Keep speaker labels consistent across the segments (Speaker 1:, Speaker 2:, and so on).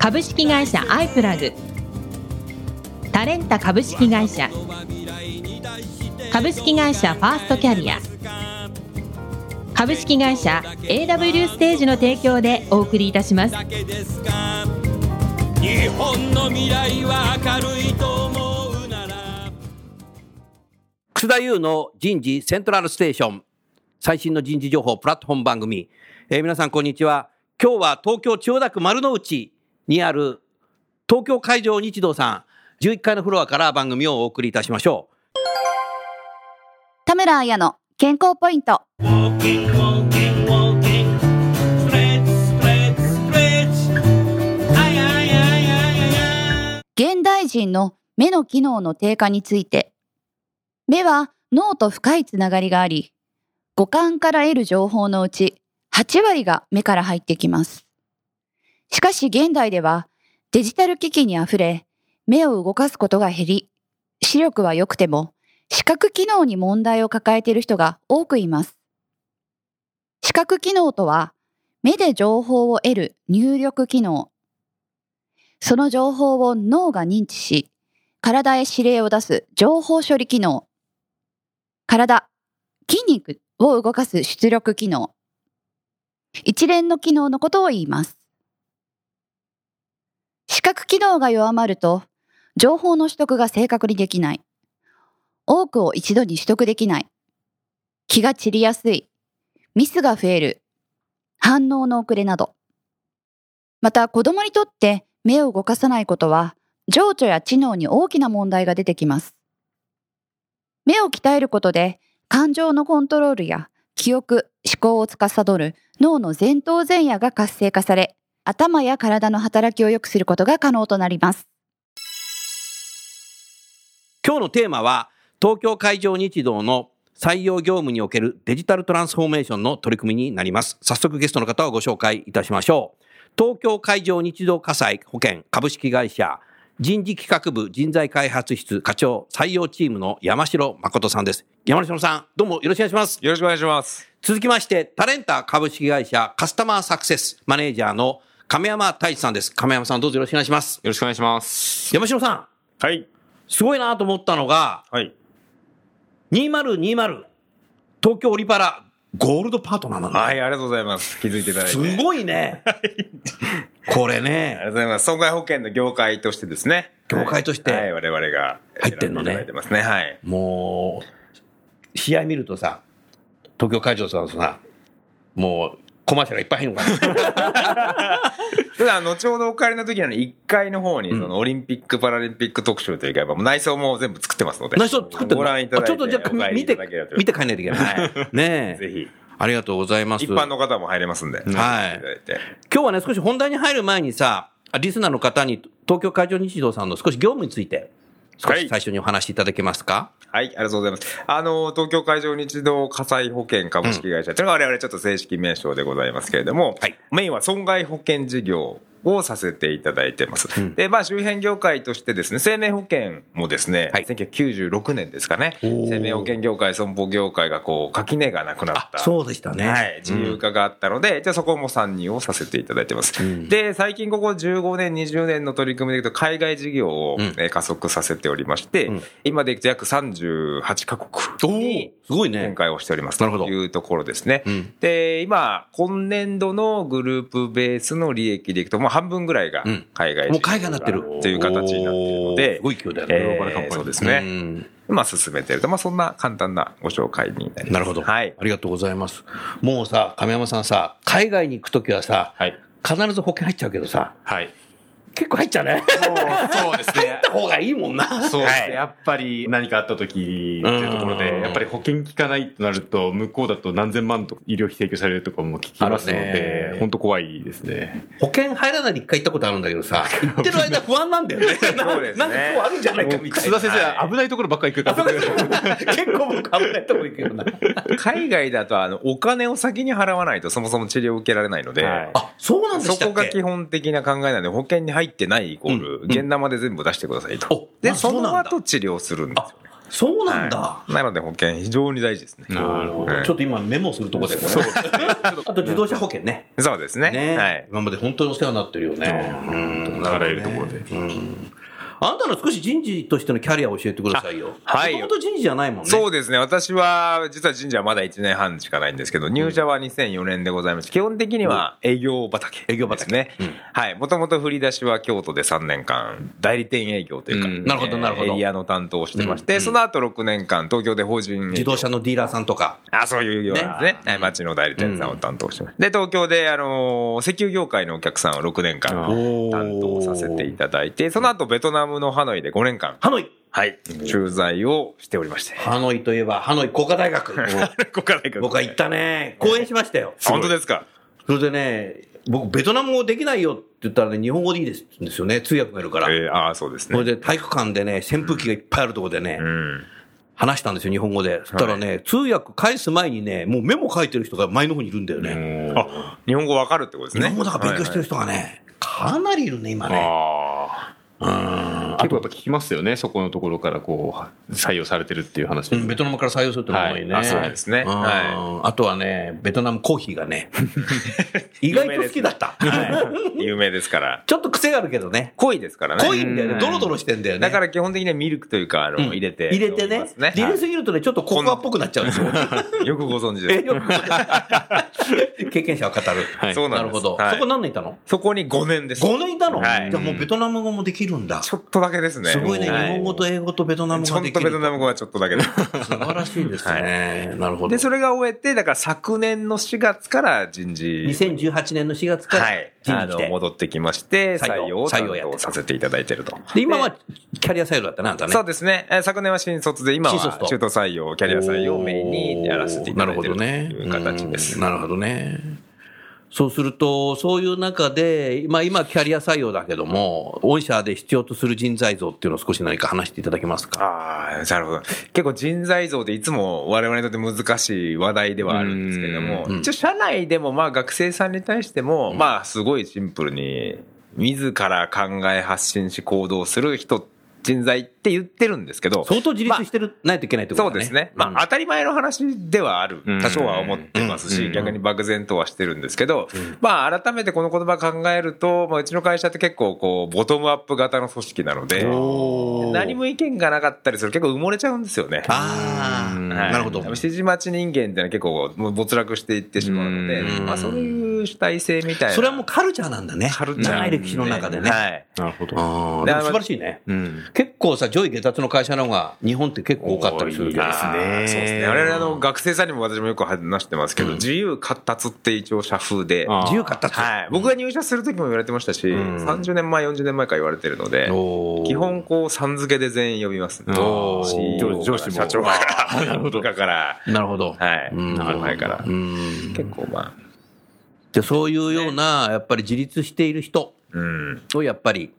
Speaker 1: 株式会社アイプラグ。タレンタ株式会社。株式会社ファーストキャリア。株式会社 AW ステージの提供でお送りいたします。
Speaker 2: 日本の未来は明るいと思うなら。
Speaker 3: 楠田優の人事セントラルステーション。最新の人事情報プラットフォーム番組、えー皆さんこんにちは。今日は東京千代田区丸の内。にある東京海上日動さん11階のフロアから番組をお送りいたしましょう
Speaker 4: 田村彩の健康ポイント。現代人の目の機能の低下について。目は脳と深いつながりがあり、五感から得る情報のうち8割が目から入ってきます。しかし現代ではデジタル機器にあふれ、目を動かすことが減り、視力は良くても視覚機能に問題を抱えている人が多くいます。視覚機能とは、目で情報を得る入力機能。その情報を脳が認知し、体へ指令を出す情報処理機能。体、筋肉を動かす出力機能。一連の機能のことを言います。視覚機能が弱まると、情報の取得が正確にできない。多くを一度に取得できない。気が散りやすい。ミスが増える。反応の遅れなど。また子供にとって目を動かさないことは情緒や知能に大きな問題が出てきます。目を鍛えることで感情のコントロールや記憶、思考を司る脳の前頭前野が活性化され、頭や体の働きを良くすることが可能となります。
Speaker 3: 今日のテーマは東京海上日動の採用業務におけるデジタルトランスフォーメーションの取り組みになります早速ゲストの方をご紹介いたしましょう東京海上日動火災保険株式会社人事企画部人材開発室課長採用チームの山城誠さんです山城さんどうもよろしくお願いします
Speaker 5: よろしくお願いします。
Speaker 3: 続きましてタレンタ株式会社カスタマーサクセスマネージャーの亀山太一さんです亀山さんどうぞよろしくお願いします
Speaker 5: よろしくお願いします。
Speaker 3: 山城さん
Speaker 5: はい。
Speaker 3: すごいなと思ったのが
Speaker 5: はい。
Speaker 3: 2020東京オリパラゴールドパートナーなの、
Speaker 5: はい、ありがとうございます。気づいていただいて。
Speaker 3: すごいね。これ
Speaker 5: あり
Speaker 3: ね、
Speaker 5: がとうございます。損害保険の業界としてですね。
Speaker 3: 業界として
Speaker 5: はい、我々が
Speaker 3: 入ってんのね
Speaker 5: 選でいただいてますね。はい。
Speaker 3: もう、試合見るとさ、東京会場さんとさ、もう、コマーシャルがいっぱい入るのかな。
Speaker 5: ただ、後ほどお帰りの時にあの、1階の方に、その、オリンピック・パラリンピック特集というか、やっぱ内装も全部作ってますので。
Speaker 3: 内装作って
Speaker 5: ご覧いただいて。
Speaker 3: あちょっとじゃあ見て見て帰んないといけない。
Speaker 5: は
Speaker 3: ねえ。
Speaker 5: ぜひ。
Speaker 3: ありがとうございます。
Speaker 5: 一般の方も入れますんで。
Speaker 3: はい今日はね、少し本題に入る前にさ、リスナーの方に東京海上日動さんの少し業務について、少し最初にお話しいただけますか、
Speaker 5: はい、ありがとうございます。あの、東京海上日動火災保険株式会社というのが我々ちょっと正式名称でございますけれども、
Speaker 3: はい。
Speaker 5: メインは損害保険事業をさせていただいてます。で、まあ周辺業界としてですね、生命保険もですね、
Speaker 3: はい
Speaker 5: 1996年ですかね、生命保険業界、損保業界がこう、垣根がなくなった。
Speaker 3: そうでしたね。
Speaker 5: はい、自由化があったので、じゃあそこも参入をさせていただいてます。
Speaker 3: ん
Speaker 5: で、最近ここ15年、20年の取り組みでいくと、海外事業を、
Speaker 3: うん
Speaker 5: えー加速させておりまして、
Speaker 3: うん
Speaker 5: 今でいくと約38カ国に
Speaker 3: すごいね
Speaker 5: 展。開をしております
Speaker 3: なるほど
Speaker 5: というところですね。
Speaker 3: うん
Speaker 5: で、今、今年度のグループベースの利益でいくと、もう半分ぐらいが
Speaker 3: うん
Speaker 5: 海外事業
Speaker 3: もう海外になってる。
Speaker 5: という形になっているので、
Speaker 3: すごい勢いだよね。
Speaker 5: えーそうですね
Speaker 3: ん
Speaker 5: まあ進めていると、まあそんな簡単なご紹介になります。
Speaker 3: なるほど。
Speaker 5: はい。
Speaker 3: ありがとうございます。もうさ、亀山さんさ、海外に行くときはさ、
Speaker 5: はい。
Speaker 3: 必ず保険入っちゃうけどさ、
Speaker 5: はい。
Speaker 3: 結構入っちゃうね。
Speaker 5: そうですね。
Speaker 3: た方がいいもんな。
Speaker 6: そう、
Speaker 5: はい
Speaker 6: やっぱり何かあった時っていうところ
Speaker 3: うん
Speaker 6: で、やっぱり保険効かないとなると、向こうだと何千万とか医療費提供されるとかも聞きますので、本当怖いですね。
Speaker 3: 保険入らないで一回行ったことあるんだけどさ、行ってる間不安なんだよね。
Speaker 5: そうですね
Speaker 3: なんか今日あるんじゃないかみたいな。
Speaker 6: 楠田先生、危ないところばっかり行くから、
Speaker 3: 結構僕危ないとこ行くよな。
Speaker 5: 海外だと、あの、お金を先に払わないとそもそも治療を受けられないので、
Speaker 6: はい
Speaker 3: あ、そうなんで
Speaker 5: そ
Speaker 3: したっけ？
Speaker 5: こが基本的な考えなんで、保険に入ってないイコール、
Speaker 3: うん
Speaker 5: 現生で全部出してくださいと
Speaker 3: お。
Speaker 5: で、
Speaker 3: あ
Speaker 5: その後治療するんですよね。
Speaker 3: そうなんだ。
Speaker 5: はいなので保険非常に大事ですね。
Speaker 6: なるほど。
Speaker 5: はい
Speaker 3: ちょっと今メモするとこで、これ。あと自動車保険ね。
Speaker 5: そうですね。
Speaker 3: ね、
Speaker 5: はい。
Speaker 3: 今まで本当にお世話になってるよね。うん
Speaker 6: あらゆるところで。
Speaker 3: うんあなたの少し人事としてのキャリアを教えてくださいよ。
Speaker 5: あはい
Speaker 3: もともと人事じゃないもんね。
Speaker 5: そうですね。私は、実は神社はまだ1年半しかないんですけど、入社は2004年でございまして、基本的には営業畑、
Speaker 3: 営業畑
Speaker 5: ですね。
Speaker 3: うん
Speaker 5: はい。もともと振り出しは京都で3年間、代理店営業というか、
Speaker 6: うん
Speaker 3: なるほどなるほど
Speaker 5: エリアの担当をしてまして、
Speaker 3: うん
Speaker 5: その後6年間、東京で法人
Speaker 3: 自動車のディーラーさんとか。
Speaker 5: あ、そういうようなんですね。はい、町の代理店さんを担当してます。で、東京で、あのー石油業界のお客さんを6年間担当させていただいて、その後ベトナムのハノイで5年間、
Speaker 3: ハノイ。
Speaker 5: はい、駐在をしておりまして。
Speaker 3: ハノイといえば、ハノイ工科大学。
Speaker 5: ここから行く
Speaker 3: 僕は行ったね。講演しましたよ。
Speaker 5: 本当ですか？
Speaker 3: それでね、僕、ベトナム語できないよって言ったらね、日本語でいいですんですよね。通訳がいるから。
Speaker 5: えー、ああ、そうですね。
Speaker 3: それで体育館でね、扇風機がいっぱいあるところでね、
Speaker 5: うん。
Speaker 3: 話したんですよ、日本語で。そしたらね、通訳返す前にね、もうメモ書いてる人が前の方にいるんだよね。
Speaker 5: あ、日本語わかるってことですね。
Speaker 3: 日本語だから勉強してる人がね、かなりいるね、今ね。
Speaker 6: あ
Speaker 3: うん
Speaker 6: あ。結構やっぱ聞きますよね、そこのところからこう、採用されてるっていう話。
Speaker 3: うんベトナムから採用するってのが多いね。
Speaker 5: はいあそうですね
Speaker 3: うん
Speaker 5: は
Speaker 3: あとはね、ベトナムコーヒーがね、意外と好きだった。
Speaker 5: はい。有名ですから。
Speaker 3: ちょっと癖があるけどね。
Speaker 5: 濃いですからね。
Speaker 3: 濃いんだよね。ドロドロしてんだよね。
Speaker 5: だから基本的にはミルクというか、あの、
Speaker 3: うん
Speaker 5: 入れて。
Speaker 3: 入れてね。入れすぎるとね、ちょっとココアっぽくなっちゃうんですよ。
Speaker 5: はいよくご存知です。
Speaker 3: えよく 経験者は語る。
Speaker 6: はい
Speaker 5: そうなんです。
Speaker 3: なるほど。
Speaker 5: はい
Speaker 3: そこ何年いたの？
Speaker 5: そこに5年です。
Speaker 3: ?5 年いたの？
Speaker 5: はい
Speaker 3: じゃあもうベトナム語もできるんだ。
Speaker 5: ちょっとだけですね。
Speaker 3: すごいね。日
Speaker 5: は
Speaker 3: 本語と英語とベトナム
Speaker 5: ちょっ
Speaker 3: 語ができる。
Speaker 5: とベトナム語はちょっとだけ。
Speaker 3: 素晴らしいですね。なるほど。
Speaker 5: で、それが終えて、だから昨年の4月から人事。
Speaker 3: 2018年の4月から
Speaker 5: はい。あの。戻ってきまして、
Speaker 3: 採用
Speaker 5: を担
Speaker 3: 採用
Speaker 5: させていただいてると。
Speaker 3: で、今はキャリア採用だったな、あんたね。
Speaker 5: そうですね。えー昨年は新卒で、今は中途採用、キャリア採用をメインにやらせていただいてると
Speaker 3: なるほどね
Speaker 5: いう形です。
Speaker 3: うんなるほどね。そうすると、そういう中で、まあ今キャリア採用だけども、御社で必要とする人材像っていうのを少し何か話していただけますか？
Speaker 5: ああ、なるほど。結構人材像でいつも我々にとって難しい話題ではあるんですけれども
Speaker 3: うん、
Speaker 5: 一応社内でもまあ学生さんに対しても、まあすごいシンプルに、自ら考え発信し行動する人、人材って言ってるんですけど、
Speaker 3: 相当自立してる、ないといけないってことだね。
Speaker 5: そうですね。ま
Speaker 3: うん
Speaker 5: あ、当たり前の話ではある。
Speaker 6: うん
Speaker 5: 多少は思ってますし、
Speaker 6: うん
Speaker 5: 逆に漠然とはしてるんですけど、まあ、改めてこの言葉考えると、まあ、うちの会社って結構、こう、ボトムアップ型の組織なので、何も意見がなかったりすると結構埋もれちゃうんですよね。
Speaker 3: ああ、
Speaker 6: うん
Speaker 5: はい
Speaker 3: なるほど。
Speaker 5: 指示待ち人間っていうのは結構もう没落していってしまうので
Speaker 6: う、ん
Speaker 5: まあそういう主体性みたいな。
Speaker 3: それはもうカルチャーなんだね。
Speaker 5: カルチャー
Speaker 3: 長い歴史の中でね。
Speaker 5: はい。
Speaker 6: なるほど。
Speaker 3: 素晴らしいね。
Speaker 6: うん。
Speaker 3: 結構さ、上位下達の会社の方が日本って結構多かったりする
Speaker 6: ですね
Speaker 5: そうですね。我々あの学生さんにも私もよく話してますけど、自由活達って一応社風で、
Speaker 3: 自由活達。
Speaker 5: はい。僕が入社する時も言われてましたし、
Speaker 3: ん
Speaker 5: 30年前、40年前から言われてるので、基本こう、さん付けで全員呼びますね。
Speaker 6: おー
Speaker 5: CEO
Speaker 6: 上司も
Speaker 5: 社長から、なるほど。から、
Speaker 3: なるほど。
Speaker 5: はい。
Speaker 3: うん
Speaker 5: 後輩から
Speaker 3: う。ん
Speaker 5: 結構まあ、
Speaker 3: でそういうような、やっぱり自立している人
Speaker 5: うん。
Speaker 3: をやっぱり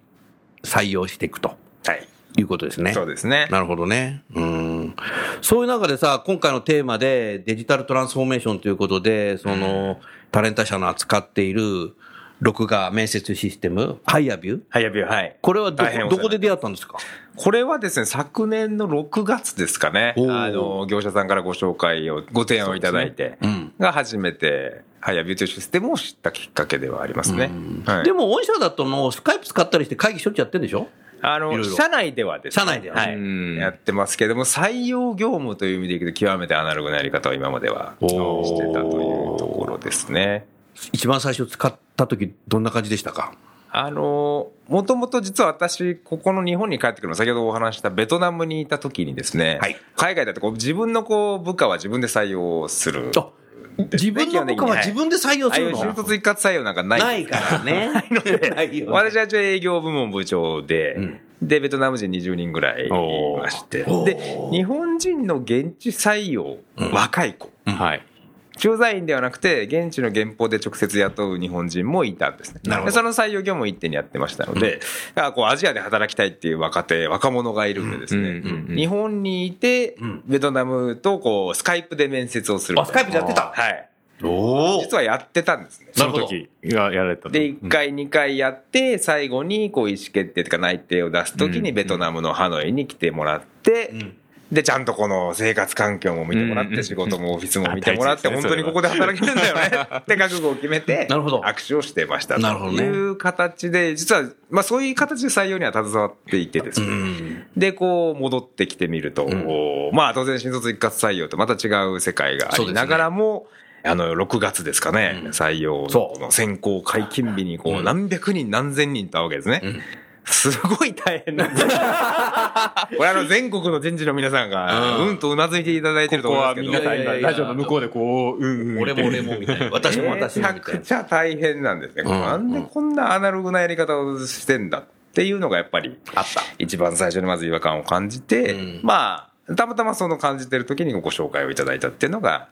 Speaker 3: 採用していくと
Speaker 5: はい。
Speaker 3: いうことですね。
Speaker 5: そうですね。
Speaker 3: なるほどね。うん。そういう中でさ、今回のテーマでデジタルトランスフォーメーションということで、その、タレント社の扱っている録画面接システム、ハイアビュー？
Speaker 5: はい、やびはい。
Speaker 3: これはどどこで出会ったんですか？
Speaker 5: これはですね、昨年の6月ですかね。あの、業者さんからご紹介を、ご提案をいただいて、
Speaker 3: うん。
Speaker 5: が初めて、ハイアビューというシステムを知ったきっかけではありますね。はい。
Speaker 3: でも、御社だとの、スカイプ使ったりして会議しょっちゅうやってるんでしょ？
Speaker 5: あの、社内ではですね。
Speaker 3: 社内ではね。
Speaker 5: はい。
Speaker 6: うん。
Speaker 5: やってますけども、採用業務という意味でいくと、極めてアナログなやり方を今まではしてたというところですね。
Speaker 3: 一番最初使った時、どんな感じでしたか？
Speaker 5: あの、もともと実は私、ここの日本に帰ってくるの、先ほどお話したベトナムにいた時にですね、
Speaker 3: はい。
Speaker 5: 海外だとこう自分のこう部下は自分で採用する。
Speaker 3: あ自分の部下は自分で採用するの？
Speaker 5: 新卒一括採用なんかない
Speaker 3: ないからね。ないよね。
Speaker 5: 私は一応営業部門部長で、
Speaker 3: うん。
Speaker 5: で、ベトナム人20人ぐらいいまして、で、日本人の現地採用、若い子、
Speaker 6: はい。
Speaker 5: 駐在員ではなくて、現地の原稿で直接雇う日本人もいたんですね。
Speaker 3: なるほど。
Speaker 5: でその採用業務を一手にやってましたので、だからこうアジアで働きたいっていう若手、若者がいるんでですね、
Speaker 6: うんうんうん
Speaker 5: 日本にいて
Speaker 3: ん、
Speaker 5: ベトナムとこう、スカイプで面接をする。
Speaker 3: あスカイプでやってた。
Speaker 5: はい。
Speaker 3: おお。
Speaker 5: 実はやってたんですね。
Speaker 6: その時がやられたと
Speaker 5: で、1回、2回やって、最後にこう意思決定とか内定を出すときにベトナムのハノイに来てもらって、で、ちゃんとこの生活環境も見てもらって、
Speaker 6: うん
Speaker 5: 仕事もオフィスも見てもらって、本当にここで働けるんだよね。って覚悟を決めて、
Speaker 3: なるほど。
Speaker 5: 握手をしてました
Speaker 3: なるほどね。
Speaker 5: という形で、実は、まあそういう形で採用には携わっていてですね。で、こう戻ってきてみると、まあ当然新卒一括採用とまた違う世界がありながらも、あの、6月ですかね、採用の選考解禁日にこう、何百人何千人と会うわけですね。すごい大変なんですよ。これあの全国の人事の皆さんが、
Speaker 3: うん
Speaker 5: うんとうなずいていただいてると
Speaker 6: ここ
Speaker 5: 思うんですけど。
Speaker 6: は皆さん今
Speaker 3: いやいやいや
Speaker 6: ラジオの向こうでこう、うんうん。
Speaker 3: 俺も俺もみたいな。私も私
Speaker 5: めちゃ。くちゃ大変なんですね。
Speaker 3: ん
Speaker 5: なんでこんなアナログなやり方をしてんだっていうのがやっぱり、
Speaker 3: あった。
Speaker 5: 一番最初にまず違和感を感じて、
Speaker 3: うん
Speaker 5: まあ、たまたまその感じてる時にご紹介をいただいたっていうのが、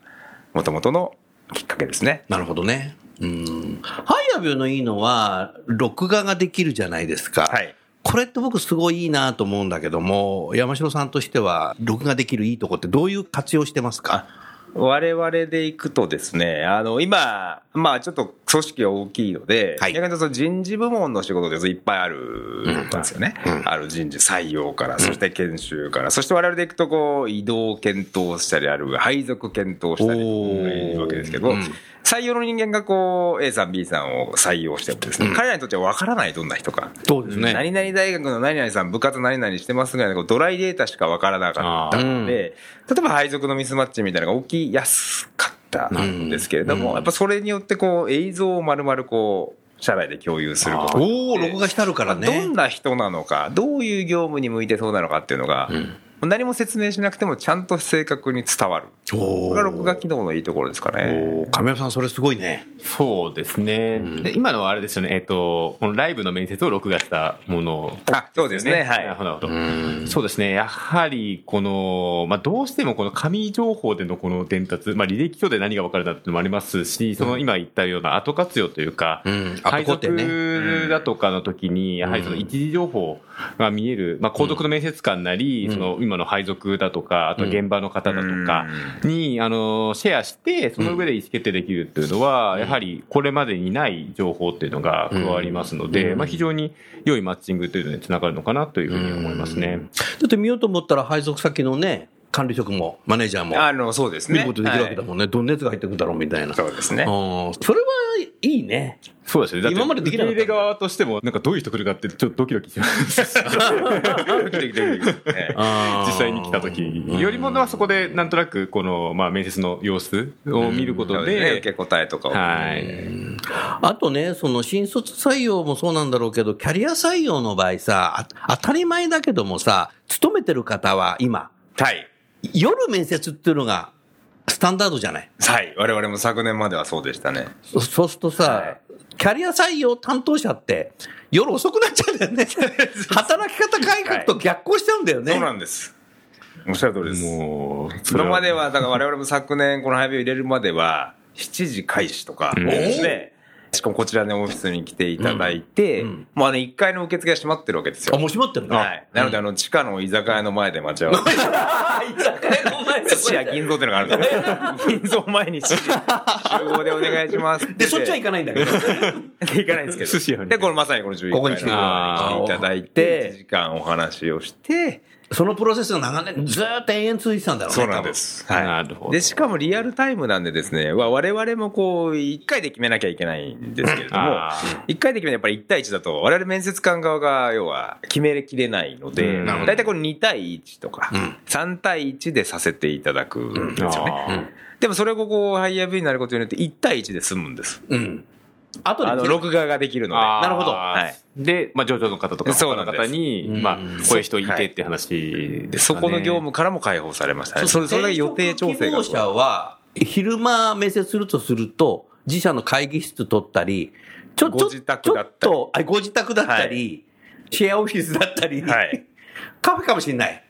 Speaker 5: もともとのきっかけですね。
Speaker 3: なるほどね。うん。ハイアビューのいいのは、録画ができるじゃないですか。
Speaker 5: はい。
Speaker 3: これって僕すごいいいなと思うんだけども、山城さんとしては、録画できるいいとこってどういう活用してますか？
Speaker 5: 我々で行くとですね、あの、今、まあちょっと組織が大きいので、
Speaker 3: はい。
Speaker 5: 逆にその人事部門の仕事でいっぱいあるんですよね。
Speaker 3: うん。
Speaker 5: ある人事採用から、そして研修から、そして我々で行くとこう、移動検討したりある、配属検討したりいるわけですけど、
Speaker 3: うん。
Speaker 5: 採用の人間がこう、A さん、B さんを採用してもですね、
Speaker 3: うん。
Speaker 5: 彼らにとっては分からない、どんな人か。
Speaker 3: そうですね。
Speaker 5: 何々大学の何々さん部活何々してますぐらいのドライデータしかわからなかったので、例えば配属のミスマッチみたいなのが起きやすかったんですけれども、
Speaker 3: うん
Speaker 5: やっぱそれによってこう映像を丸々こう、社内で共有することに
Speaker 3: おお録画してあるから
Speaker 5: ど
Speaker 3: ね
Speaker 5: ん。な人なのか、どういう業務に向いてそうなのかっていうのが、何も説明しなくてもちゃんと正確に伝わる。
Speaker 3: お
Speaker 5: これが録画機能のいいところですかね。
Speaker 3: 亀山さん、それすごいね。
Speaker 6: そうですね。で今のはあれですよね、えっと、このライブの面接を録画したもの
Speaker 5: あ、そうですね。はい。
Speaker 6: なるほどなるほど。そうですね。やはり、この、まあ、どうしてもこの紙情報でのこの伝達、まあ、履歴書で何が分かるかっていうのもありますし、その今言ったような後活用というか、
Speaker 3: うん
Speaker 6: 配
Speaker 3: 後工程ね
Speaker 6: 属だとかの時に、やはりその一時情報が見える、まあ、皇族の面接官なり、その今の配属だとか、あと現場の方だとかに、あの、シェアして、その上で意思決定できるっていうのは、やはりこれまでにない情報っていうのが加わりますので、まあ、非常に良いマッチングというのにつながるのかなというふうに思いますね。
Speaker 3: だって見ようと思ったら配属先のね、管理職もマネージャーも
Speaker 5: あの、そうですね。
Speaker 3: 見ることできるわけだ
Speaker 5: は
Speaker 3: もんね。どんなやつが入ってくるだろうみたいな。
Speaker 5: いそうですね。
Speaker 3: うんそれはいいね。
Speaker 6: そうですね。だって
Speaker 3: 今までできなかった
Speaker 6: 受け入れ側としても、なんかどういう人来るかってちょっとドキドキします。実際に来た時よりも、まあそこでなんとなく、この、まあ面接の様子を見ること
Speaker 5: で受け
Speaker 6: で、
Speaker 5: 答えとかを。
Speaker 6: はい。
Speaker 3: あとね、その新卒採用もそうなんだろうけど、キャリア採用の場合さ、あ当たり前だけどもさ、勤めてる方は今、
Speaker 5: はい。
Speaker 3: 夜面接っていうのがスタンダードじゃない？
Speaker 5: はい。我々も昨年まではそうでしたね。
Speaker 3: そそうするとさ、
Speaker 5: はい
Speaker 3: キャリア採用担当者って夜遅くなっちゃうんだよね。働き方改革と逆行しちゃうんだよね。
Speaker 5: そうなんです。おっしゃる通りです。
Speaker 6: もう、そ
Speaker 5: 今
Speaker 6: れ
Speaker 5: までは、だから我々も昨年この配備を入れるまでは、7時開始とかですね。しかもこちらのオフィスに来ていただいて、もうあの1階の受付が閉まってるわけですよ。
Speaker 3: あ、もう閉まってるの
Speaker 5: はい。なので、あの、地下の居酒屋の前で待ち合わせ。寿司屋銀蔵ってのがあるんですよ。銀蔵前に7時集合でお願いします
Speaker 3: で、そっちは行かないんだけど。
Speaker 5: で行かないんですけど。で、このまさにこの11
Speaker 3: ここに来て
Speaker 5: 階の方に来ていただいて、1時間お話をして、
Speaker 3: そのプロセスが長年ずーっと延々続いてたんだろうね。
Speaker 5: そうなんです。はい。
Speaker 6: なるほど
Speaker 5: で、しかもリアルタイムなんでですね、わ我々もこう、1回で決めなきゃいけないんですけれども
Speaker 6: あ、
Speaker 5: 1回で決めるやっぱり1対1だと、我々面接官側が要は決めきれないので、大体これ2対1とか、
Speaker 3: ん
Speaker 5: 3対1でさせていただくんですよね。
Speaker 6: あ
Speaker 5: でもそれをこう、ハイヤー V になることによって1対1で済むんです。
Speaker 3: うん。あとで
Speaker 5: あの、録画ができるので。
Speaker 3: なるほど
Speaker 5: はい。
Speaker 6: で、まあ、上場の方とか、
Speaker 5: そうな
Speaker 6: 方に、まあ、こういう人いてって話
Speaker 5: で。そこの業務からも解放されましたね。それ、それだけ予定調整が。
Speaker 3: 者は、昼間面接するとすると、自社の会議室取ったり、ちょ、ちょ
Speaker 5: ご自宅だったり
Speaker 3: ちょっと、あご自宅だったり、シェアオフィスだったり、
Speaker 5: はい。
Speaker 3: カフェかもしれない。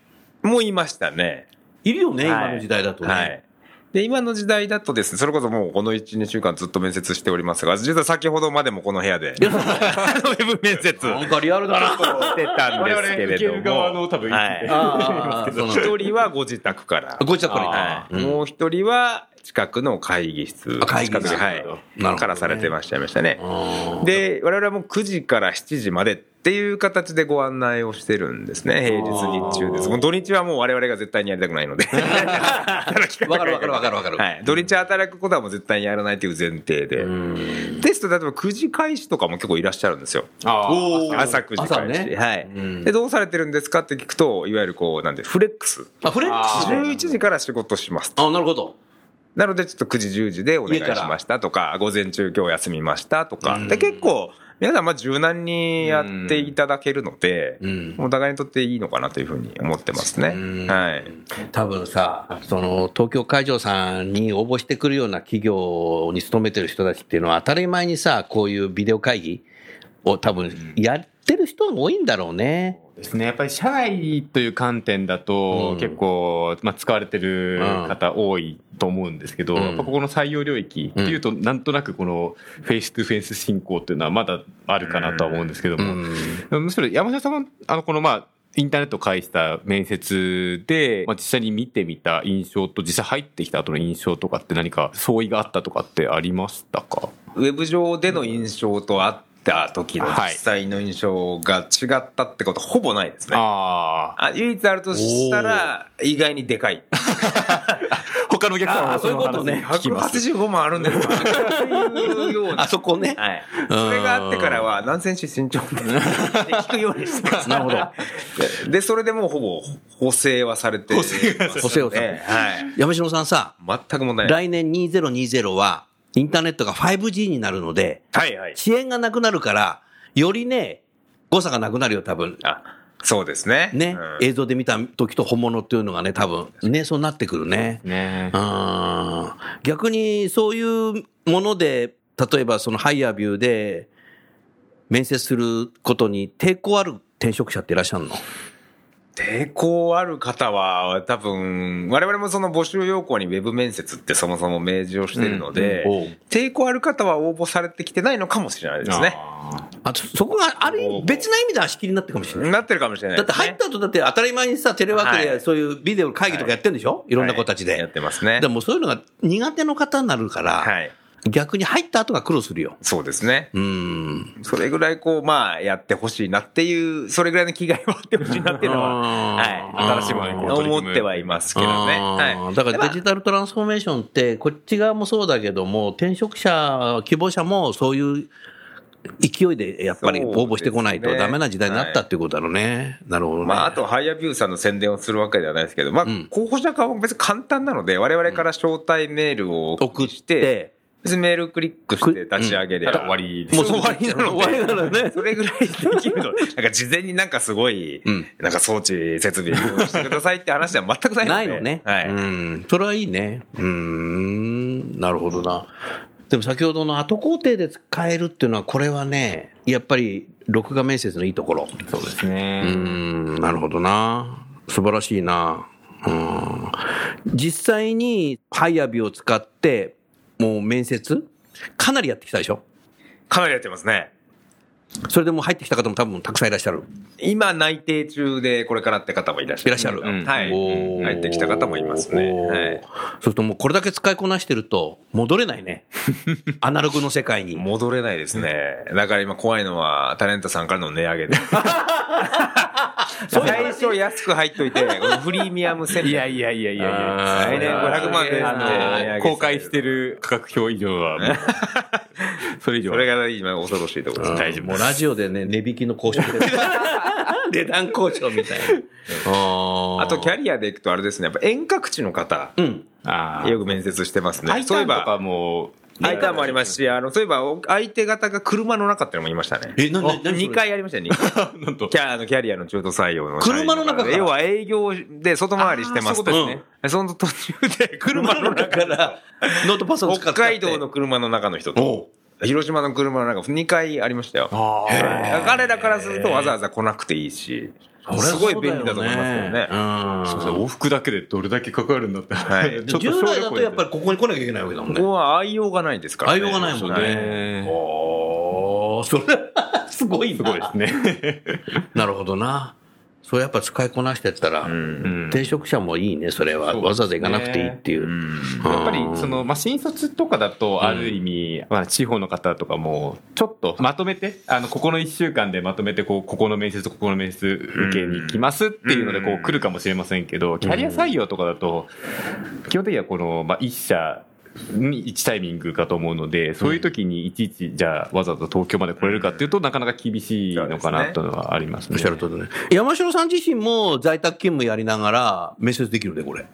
Speaker 5: もういましたね。
Speaker 3: いるよね、
Speaker 5: はい
Speaker 3: 今の時代だとね。
Speaker 5: はい。で、今の時代だとですね、それこそもうこの1、2週間ずっと面接しておりますが、実は先ほどまでもこの部屋で、ウェブ面接
Speaker 3: なんかリアルだな。
Speaker 5: してたんですけれども。
Speaker 6: 側の多分
Speaker 5: はい人はご自宅から。
Speaker 3: ご自宅から
Speaker 5: もう一人は近くの会議室。
Speaker 3: あ会議室
Speaker 5: 近くで、はい。からされてましたいましたね。で、我々はもう9時から7時までっていう形でご案内をしてるんですね。平日日中です。土日はもう我々が絶対にやりたくないので。働
Speaker 3: かるわかるわかるわかる
Speaker 5: はい。土日働くことはもう絶対にやらないという前提で。テスト、例えば9時開始とかも結構いらっしゃるんですよ。朝9時開始。
Speaker 3: 朝ね
Speaker 5: はい、
Speaker 3: うん
Speaker 5: で、どうされてるんですかって聞くと、いわゆるこう、なんで、フレックス。
Speaker 3: あ、フレックスで。
Speaker 5: 11時から仕事しますと。
Speaker 3: あ、なるほど。
Speaker 5: なので、ちょっと9時、10時でお願いしましたとか、午前中今日休みましたとか。で、結構、皆さん、まあ、柔軟にやっていただけるので、
Speaker 3: うん
Speaker 5: お互いにとっていいのかなというふうに思ってますね。
Speaker 3: うん
Speaker 5: はい。
Speaker 3: 多分さ、その東京会場さんに応募してくるような企業に勤めてる人たちっていうのは当たり前にさ、こういうビデオ会議を多分やってる人が多いんだろうね。
Speaker 6: ですね。やっぱり社内という観点だと、
Speaker 3: うん。
Speaker 6: 結構、まあ、使われてる方多いと思うんですけど、
Speaker 3: うん。
Speaker 6: ここの採用領域っていうと、なんとなくこのフェイストゥフェイス信仰っていうのはまだあるかなとは思うんですけども、むしろ山下さんは、あの、このまあ、インターネットを介した面接で、まあ、実際に見てみた印象と実際入ってきた後の印象とかって何か相違があったとかってありましたか？
Speaker 5: ウェブ上での印象と会った時の実際の印象が違ったってことほぼないですね。
Speaker 6: ああ。
Speaker 5: あ唯一あるとしたら、意外にでかい。
Speaker 6: 他のお客さんは
Speaker 3: そういうことね
Speaker 6: 聞きます。
Speaker 5: 185万あるんですかっていうような
Speaker 3: あそこね。
Speaker 5: はい。それがあってからは、何センチ身長聞くようにしてます。
Speaker 3: なるほど
Speaker 5: で。で、それでもうほぼ補正はされてますね。
Speaker 3: 補正はされて
Speaker 5: はい。
Speaker 3: 山城さんさ、
Speaker 5: 全く問題ない。
Speaker 3: 来年2020はインターネットが 5G になるので、
Speaker 5: はいはい。
Speaker 3: 遅延がなくなるから、よりね、誤差がなくなるよ、多分。
Speaker 5: あ、そうですね。
Speaker 3: ね、
Speaker 5: うん
Speaker 3: 映像で見た時と本物っていうのがね、多分、ね、そうなってくるね。
Speaker 6: ね
Speaker 3: あー逆にそういうもので、例えばそのハイヤービューで面接することに抵抗ある転職者っていらっしゃるの？
Speaker 5: 抵抗ある方は、多分、我々もその募集要項にウェブ面接ってそもそも明示をしているので、
Speaker 3: うんうん
Speaker 5: 抵抗ある方は応募されてきてないのかもしれないですね。
Speaker 3: あとそこがある意味別な意味で足切りになってるかもしれない。
Speaker 5: なってるかもしれない
Speaker 3: だって。入った後だって当たり前にさ、テレワーク
Speaker 5: はい
Speaker 3: でそういうビデオ会議とかやってるんでしょ、い、ろんな子たちで。
Speaker 5: はいやってますね。
Speaker 3: でもそういうのが苦手の方になるから、
Speaker 5: はい。
Speaker 3: 逆に入った後が苦労するよ。
Speaker 5: そうですね。
Speaker 3: うん。
Speaker 5: それぐらいこう、まあ、やってほしいなっていう、それぐらいの気概はあってほしいなっていうのは、はい。
Speaker 6: 新しいものに
Speaker 5: 思ってはいますけどね。はい。
Speaker 3: だからデジタルトランスフォーメーションって、こっち側もそうだけども、転職者、希望者もそういう勢いでやっぱり応募してこないと
Speaker 5: そうですね
Speaker 3: ダメな時代になったっていうことだろうね。なるほどね。
Speaker 5: まあ、あと、ハイヤービューさんの宣伝をするわけではないですけど、まあ、
Speaker 3: ん
Speaker 5: 候補者側も別に簡単なので、我々から招待メールを送
Speaker 3: 送っ
Speaker 5: して、メールクリックして立ち上げで、
Speaker 6: 終わりです
Speaker 5: もう終わりなの で、
Speaker 3: 終わりなのね
Speaker 5: それぐらいできるの。なんか事前になんかすごい、
Speaker 3: うん
Speaker 5: なんか装置、設備用意してくださいって話では全くないので。
Speaker 3: ないのね。
Speaker 5: はい。
Speaker 3: うん。それはいいね。うーん。なるほどな。でも先ほどの後工程で使えるっていうのは、これはね、やっぱり録画面接のいいところ。
Speaker 6: そうです
Speaker 3: うー
Speaker 6: ね。
Speaker 3: ん、なるほどな。素晴らしいな。うん。実際にハイヤビを使って、もう面接？かなりやってきたでしょ？
Speaker 5: かなりやってますね。
Speaker 3: それでもう入ってきた方も多分たくさんいらっしゃる。
Speaker 5: 今内定中でこれからって方もいらっしゃる。
Speaker 3: いらっしゃる。
Speaker 5: うんはい。入ってきた方もいますね。はい。
Speaker 3: そうするともうこれだけ使いこなしてると戻れないね。アナログの世界に。
Speaker 5: 戻れないですね。だから今怖いのはタレントさんからの値上げで。最初安く入っといて、このプレミアム戦略。
Speaker 6: いやいやいやいや
Speaker 5: 来年500万で
Speaker 6: 公開してる価格表以上は、それ以上は。
Speaker 5: それが今恐ろしいところです。
Speaker 3: 大丈夫。もうラジオでね、値引きの交渉で。値段交渉みたいな。あ
Speaker 5: あとキャ
Speaker 3: リ
Speaker 5: リアでいくとあれですね、やっぱ遠隔地の方、
Speaker 3: うん。
Speaker 6: あー
Speaker 5: よく面接してますね。そういえば、ンターンもありますし、あの、そういえば、相手方が車の中ってのも言いましたね。
Speaker 3: え、なんで、何
Speaker 5: 2回ありましたよ、2回。
Speaker 6: なんと。
Speaker 5: キャあのキャリアの中途採用の
Speaker 3: 車の中から？
Speaker 5: 要は営業で外回りしてます
Speaker 6: ですね。
Speaker 5: その途中で 車の中
Speaker 3: から、ノートパソコン使って。
Speaker 5: 北海道の車の中の人
Speaker 3: お
Speaker 5: と、広島の車の中、2回ありましたよ。
Speaker 6: あ
Speaker 5: 彼らからするとわざわざ来なくていいし、すごい便利だと思いますけどね。
Speaker 3: うん。
Speaker 6: そうそう往復だけでどれだけかかるんだって。
Speaker 5: はい
Speaker 6: ちょっと
Speaker 3: 従来だとやっぱ
Speaker 6: り。
Speaker 3: りここに来なきゃいけないわけだもんね。
Speaker 5: ここは愛用がないですからね。
Speaker 3: 愛用がないもんね
Speaker 6: ね
Speaker 3: おー、それ、すごいな
Speaker 6: すごいですね。
Speaker 3: なるほどな。それやっぱ使いこなしてったら、転職者もいいね、それは。わざわざ行かなくていいっていう。う。
Speaker 5: ん。
Speaker 6: やっぱりその、まあ、新卒とかだとある意味、まあ、地方の方とかもちょっとまとめてあのここの1週間でまとめてこうここの面接ここの面接受けに来ますっていうのでこ
Speaker 5: うん。
Speaker 6: う来るかもしれませんけどキャリア採用とかだと基本的にはこの、まあ、1社に1タイミングかと思うのでそういう時にいちいちじゃあわざわざ東京まで来れるかっていうとなかなか厳しいのかなというのはあります
Speaker 3: おっ
Speaker 6: ね。
Speaker 3: しゃるとりね。山城さん自身も在宅勤務やりながら面接できるね、これ。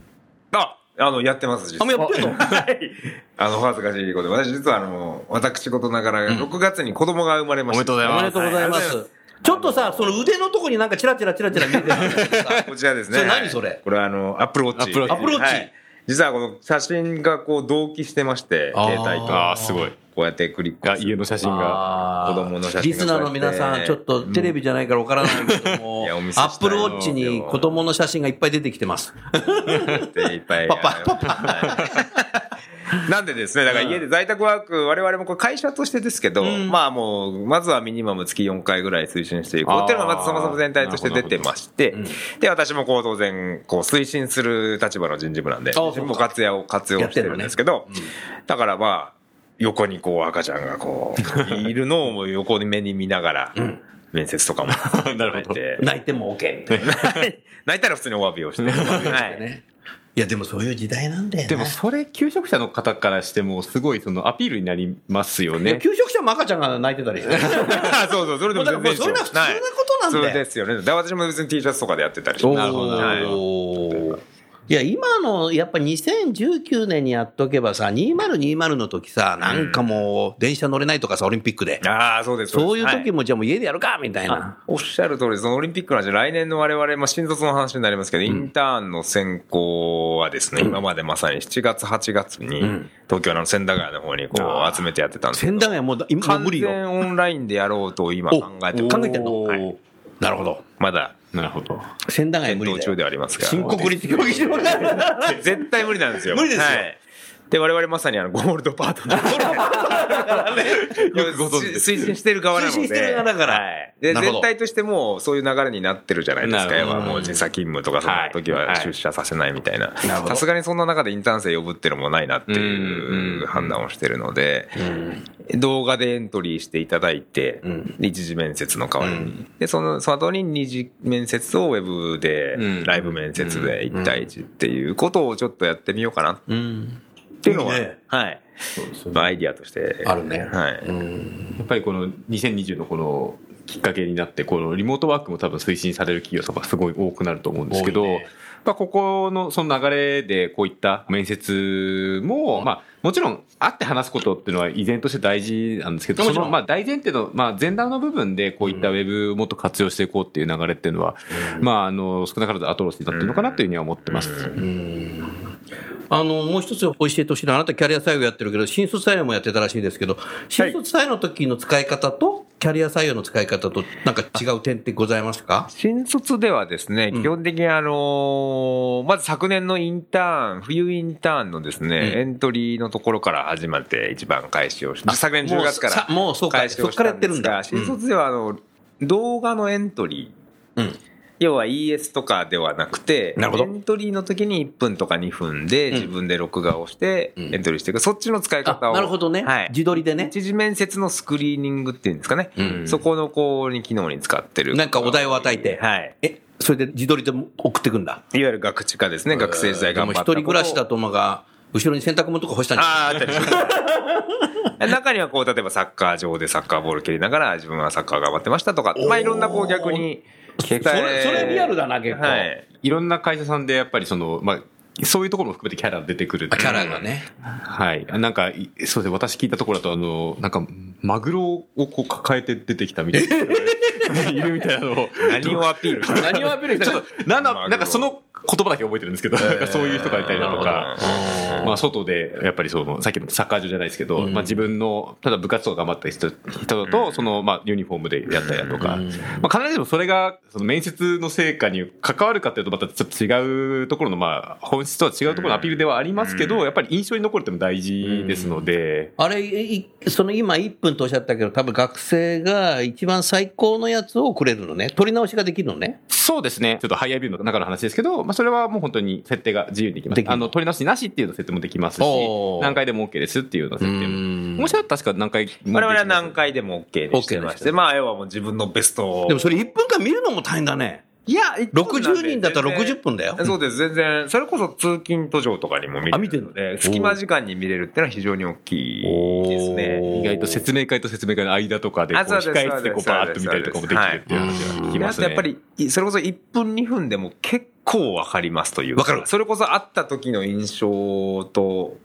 Speaker 5: あ、あの、やってます、実
Speaker 3: あ、もうやってんの？
Speaker 5: はい。あの、お恥ずかしいことで、私実はあの、私事ながら、6月に子供が生まれました。
Speaker 6: おめでとうございます
Speaker 3: おめでとうございます。ちょっとさ、その腕のとこになんかチラチラチラチラ見えてる
Speaker 5: こちらですね。
Speaker 3: それ何
Speaker 5: はい
Speaker 3: それ？
Speaker 5: これはあの、アップルウォッチ。
Speaker 6: アップルウォッチ
Speaker 5: 実はこの写真がこう同期してまして、携帯と。
Speaker 6: ああすごい。
Speaker 5: こうやってクリック
Speaker 6: あ家の写真が。
Speaker 5: 子供の写真が
Speaker 3: リスナーの皆さん、ちょっとテレビじゃないからわからないけども、
Speaker 5: いやお見せ
Speaker 3: アップルウォッチに子供の写真がいっぱい出てきてます。
Speaker 5: いっぱい。
Speaker 3: パパパパ
Speaker 5: はい なんでですね、だから家で在宅ワーク、我々もこれ会社としてですけど、まあもう、まずはミニマム月4回ぐらい推進していこう。っていうのがまずそもそも全体として出てまして、で、私もこう当然、こう推進する立場の人事部なんで、
Speaker 3: そうか
Speaker 5: 自分も活用、活用してるんですけど、だからまあ、横にこう赤ちゃんがこう、いるのを横に目に見ながら、面接とかも
Speaker 6: なるほど。
Speaker 3: 泣いても OK みたいな。
Speaker 5: 泣いたら普通にお詫びをして。はい
Speaker 3: ねいや、でもそういう時代なんだよね。
Speaker 6: でもそれ求職者の方からしてもすごいそのアピールになりますよね。
Speaker 3: 給食者も赤ちゃんが泣いてたり
Speaker 5: そうそう、それでも全然
Speaker 3: それが普通なことなんだよ
Speaker 5: はいそうですよね。で私も別に T シャツとかでやってたり。
Speaker 3: なるほど。
Speaker 5: はい
Speaker 3: いや、今の、やっぱ2019年にやっとけばさ、2020の時さ、なんかもう、電車乗れないとかさ、オリンピックで。
Speaker 5: ああ、そうです。
Speaker 3: そういう時も、じゃあもう家でやるかみたいな。
Speaker 5: おっしゃる通り、そのオリンピックの話、来年の我々、まあ、新卒の話になりますけど、インターンの選考はですね、今までまさに7月、8月に、東京の千駄ヶ谷の方にこう集めてやってたんですけど。
Speaker 3: 仙台はもうだ、今無理よ。
Speaker 5: 全オンラインでやろうと今考えて
Speaker 3: 考えてんの
Speaker 5: はい
Speaker 3: なるほど。
Speaker 5: まだ
Speaker 6: なるほど。
Speaker 3: 仙台は無理だよ。
Speaker 5: 中ではありますが。
Speaker 3: 新国立競技場だ。
Speaker 5: 絶対無理なんですよ。
Speaker 3: 無理ですよ
Speaker 5: はいで、我々まさにあの、ゴールドパートナー。
Speaker 6: よくご存知です。
Speaker 5: 推進してる側なので。
Speaker 3: 推進してる側だから。
Speaker 5: はい。で、全体としてもうそういう流れになってるじゃないですか。
Speaker 6: なるほど。
Speaker 5: 要はもう時差勤務とかその時は
Speaker 6: はい。
Speaker 5: 出社させないみたいな。さすがにそんな中でインターン生呼ぶっていうのもないなっていう判断をしてるので、動画でエントリーしていただいて、一次面接の代わりに。で、その、その後に二次面接をウェブで
Speaker 6: うん、
Speaker 5: ライブ面接で1対1っていうことをちょっとやってみようかなっ
Speaker 3: うん。
Speaker 5: ていうのは、
Speaker 3: ね
Speaker 5: はい。まあアイディアとして。
Speaker 3: あるね
Speaker 5: はい。
Speaker 3: うん。
Speaker 6: やっぱりこの2020のこのきっかけになって、このリモートワークも多分推進される企業さんがすごい多くなると思うんですけど、
Speaker 3: ね
Speaker 6: まあここのその流れでこういった面接も、まあもちろん会って話すことっていうのは依然として大事なんですけど、そのまあ大前提の、まあ前段の部分でこういったウェブをもっと活用していこうっていう流れっていうのは、まああの少なからず後押しになってるのかなというふうには思ってます。
Speaker 3: あの、もう一つ教えてほしいのは、あなたキャリア採用やってるけど、新卒採用もやってたらしいですけど、新卒採用の時の使い方と、キャリア採用の使い方と、なんか違う点ってございますか？
Speaker 5: 新卒ではですね、基本的にあのーまず昨年のインターン、冬インターンのですね、
Speaker 3: うん。
Speaker 5: エントリーのところから始まって一番開始をして、
Speaker 3: あ
Speaker 5: 昨年10月から
Speaker 3: もうそうか。
Speaker 5: 開始を
Speaker 3: そっからやってるんだ。
Speaker 5: 新卒ではあの、動画のエントリー、
Speaker 3: うん。
Speaker 5: 要は ES とかではなくて、エントリーの時に1分とか2分で自分で録画をして
Speaker 3: うん
Speaker 5: エントリーしていく、そっちの使い方
Speaker 3: あ、
Speaker 5: を。
Speaker 3: なるほどね。
Speaker 5: はい。
Speaker 3: 自撮りでね。
Speaker 5: 一次面接のスクリーニングっていうんですかね。
Speaker 3: うん
Speaker 5: そこのこうに機能に使ってる。
Speaker 3: なんかお題を与えて
Speaker 5: はい。
Speaker 3: え、それで自撮りで送ってくんだ？
Speaker 5: いわゆる学知化ですね。学生時代頑張った
Speaker 3: 一人暮らしだと、まが、後ろに洗濯物とか干したんじゃ
Speaker 5: ああ、あったりします 中にはこう、例えばサッカー場でサッカーボール蹴りながら自分はサッカー頑張ってましたとか、まあいろんなこう逆に。
Speaker 3: それそれリアルだな結構
Speaker 5: はい。
Speaker 6: いろんな会社さんでやっぱりその、まあ、そういうところも含めてキャラ出てくる。
Speaker 3: あキャラがね。
Speaker 6: はい。なんか、いそうですね、私聞いたところだと、あの、なんか、マグロをこう抱えて出てきたみたいな。いるみたいなのを。
Speaker 5: 何をアピールして
Speaker 6: 何をアピールしたちょっと、なんだ、なんかその言葉だけ覚えてるんですけど、なんかそういう人がいたりだとか、まあ外で、やっぱりその、さっきのサッカー場じゃないですけど、まあ自分の、ただ部活とか頑張った人と、その、まあユニフォームでやったりだとか、まあ必ずしもそれが、その面接の成果に関わるかっていうと、またちょっと違うところの、まあ本質とは違うところのアピールではありますけど、やっぱり印象に残るっていうのも大事ですので、
Speaker 3: あれ、いその今1分とおっしゃったけど、多分学生が一番最高のやつをくれるのね。取り直しができるのね。
Speaker 6: そうですね。ちょっとハイアビューの中の話ですけど、まあそれはもう本当に設定が自由にできます。あの、取り直しなしっていうの設定もできますし何回でも OK ですっていうような設定
Speaker 3: うん。
Speaker 6: も。もしあったら確か何回も。
Speaker 5: 我々は何回でも OK でしてま
Speaker 3: して
Speaker 5: して、まあ、要はもう自分のベストを。
Speaker 3: でもそれ1分間見るのも大変だね。
Speaker 5: いや、
Speaker 3: 60人だったら60分だよ。
Speaker 5: そうです、全然、それこそ通勤途上とかにも見
Speaker 3: あ見てる
Speaker 5: れるの？で、隙間時間に見れるってのは非常に大きいですね。
Speaker 6: 意外と説明会と説明会の間とかで、控え室でこうバーッと見たりとかもできるっていう話は聞きますね。
Speaker 5: やっぱり、それこそ1分2分でも結構わかりますという
Speaker 3: わかる
Speaker 5: それこそ会った時の印象と、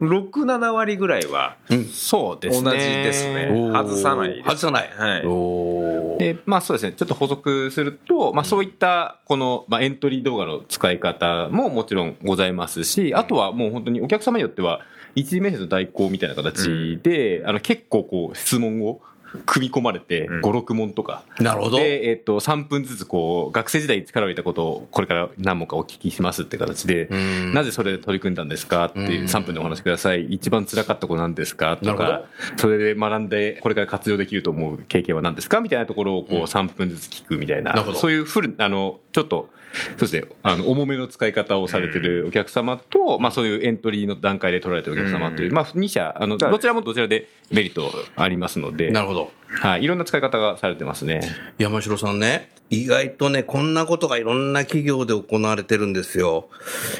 Speaker 5: 6、7割ぐらいは
Speaker 6: そうですね。
Speaker 5: 同じですね。外さないです。
Speaker 3: 外さない。
Speaker 5: はい。
Speaker 6: で、まあそうですね、ちょっと補足すると、まあそういった、この、まあエントリー動画の使い方ももちろんございますし、あとはもう本当にお客様によっては、一次面接の代行みたいな形で、あの結構こう質問を組み込まれて、
Speaker 5: うん。
Speaker 6: 5、6問とか。
Speaker 3: なるほど。
Speaker 6: で、えっと、3分ずつこう、学生時代に力を入れたことをこれから何問かお聞きしますって形で、
Speaker 3: ん。
Speaker 6: なぜそれで取り組んだんですかっていう3分でお話しください。一番辛かったことなんですかとか、それで学んでこれから活用できると思う経験は何ですかみたいなところをこう3分ずつ聞くみたいな、
Speaker 3: なるほど。
Speaker 6: そういうフル、あの、ちょっと、そうですね、あの、重めの使い方をされてるお客様と、まあそういうエントリーの段階で取られてるお客様という、まあ2社、あの、どちらもどちらでメリットありますので、
Speaker 3: なるほど。
Speaker 6: はい、いろんな使い方がされてますね。
Speaker 3: 山城さんね、意外とね、こんなことがいろんな企業で行われてるんですよ。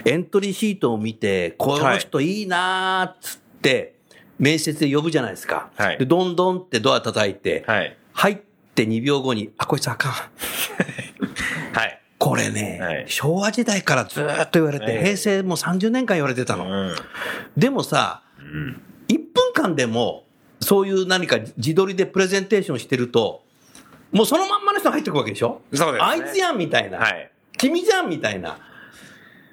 Speaker 3: エントリーシートを見て、この人いいなーっつって、面接で呼ぶじゃないですか。
Speaker 5: はい
Speaker 3: で、どんどんってドア叩いて、
Speaker 5: はい。
Speaker 3: 入って2秒後に、あ、こいつあかん。
Speaker 5: はい。
Speaker 3: これね、
Speaker 5: はい
Speaker 3: 昭和時代からずーっと言われて、
Speaker 5: はい
Speaker 3: 平成もう30年間言われてたの。
Speaker 5: うん。
Speaker 3: でもさ、1分間でも、そういう何か自撮りでプレゼンテーションしてると、もうそのまんまの人が入ってくるわけでしょ？
Speaker 5: そうですね
Speaker 3: あいつやんみたいな。
Speaker 5: はい。
Speaker 3: 君じゃんみたいな。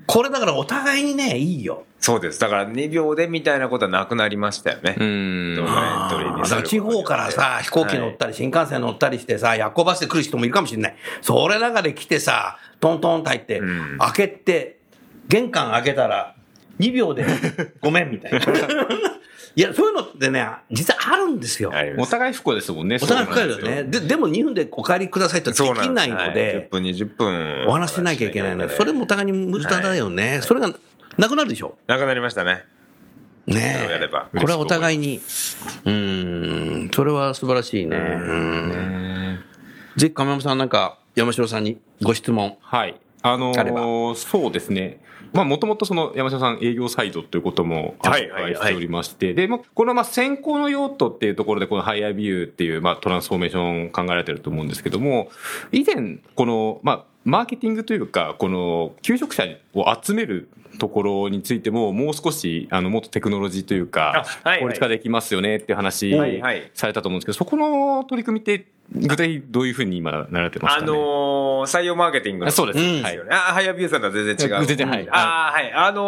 Speaker 3: これだからお互いにね、いいよ。
Speaker 5: そうです。だから2秒でみたいなことはなくなりましたよね。
Speaker 6: ん
Speaker 5: 動画エントリーに
Speaker 3: だから地方からさ、飛行機乗ったり、新幹線乗ったりしてさ、夜行バスで来る人もいるかもしれない。それ中で来てさ、トントンと入って、
Speaker 5: うん
Speaker 3: 開けて、玄関開けたら、2秒で、ごめんみたいな。いや、そういうのってね、実はあるんですよ。
Speaker 5: はい
Speaker 6: お互い不幸ですもんね。
Speaker 3: お互い深いよ
Speaker 6: そうなん
Speaker 3: ね。で、でも2分でお帰りくださいってできないの
Speaker 5: んすはい10
Speaker 3: で、
Speaker 5: 分、20分。
Speaker 3: お話ししなきゃいけないので、それもお互いに無駄だよね。それがなくなるでしょ。
Speaker 5: なくなりましたね。
Speaker 3: ね
Speaker 5: そうやれば
Speaker 3: これはお互いに、うーん、それは素晴らしいね。うんぜひ、亀山さんなんか、山城さんにご質問。
Speaker 6: はい。あの
Speaker 3: あれば
Speaker 6: ーそうですね。まあ、もともとその山下さん営業サイドということも
Speaker 5: はい
Speaker 6: お伺い。しておりまして、で、まあ、このまあ先行の用途っていうところで、このハイアービューっていうまあトランスフォーメーション考えられてると思うんですけども、以前、この、まあ、マーケティングというか、この、求職者を集めるところについても、もう少し、あの、もっとテクノロジーというか
Speaker 5: あはいはい、
Speaker 6: 効率化できますよねっていう話されたと思うんですけど、そこの取り組みって、具体どういうふうに今なられてますかね？
Speaker 5: あのー採用マーケティングの。
Speaker 6: あそうです。
Speaker 3: うん
Speaker 6: はい。
Speaker 5: あ、ハイアビューさんとは全然違う。
Speaker 6: 全然はい
Speaker 5: あーはい。あの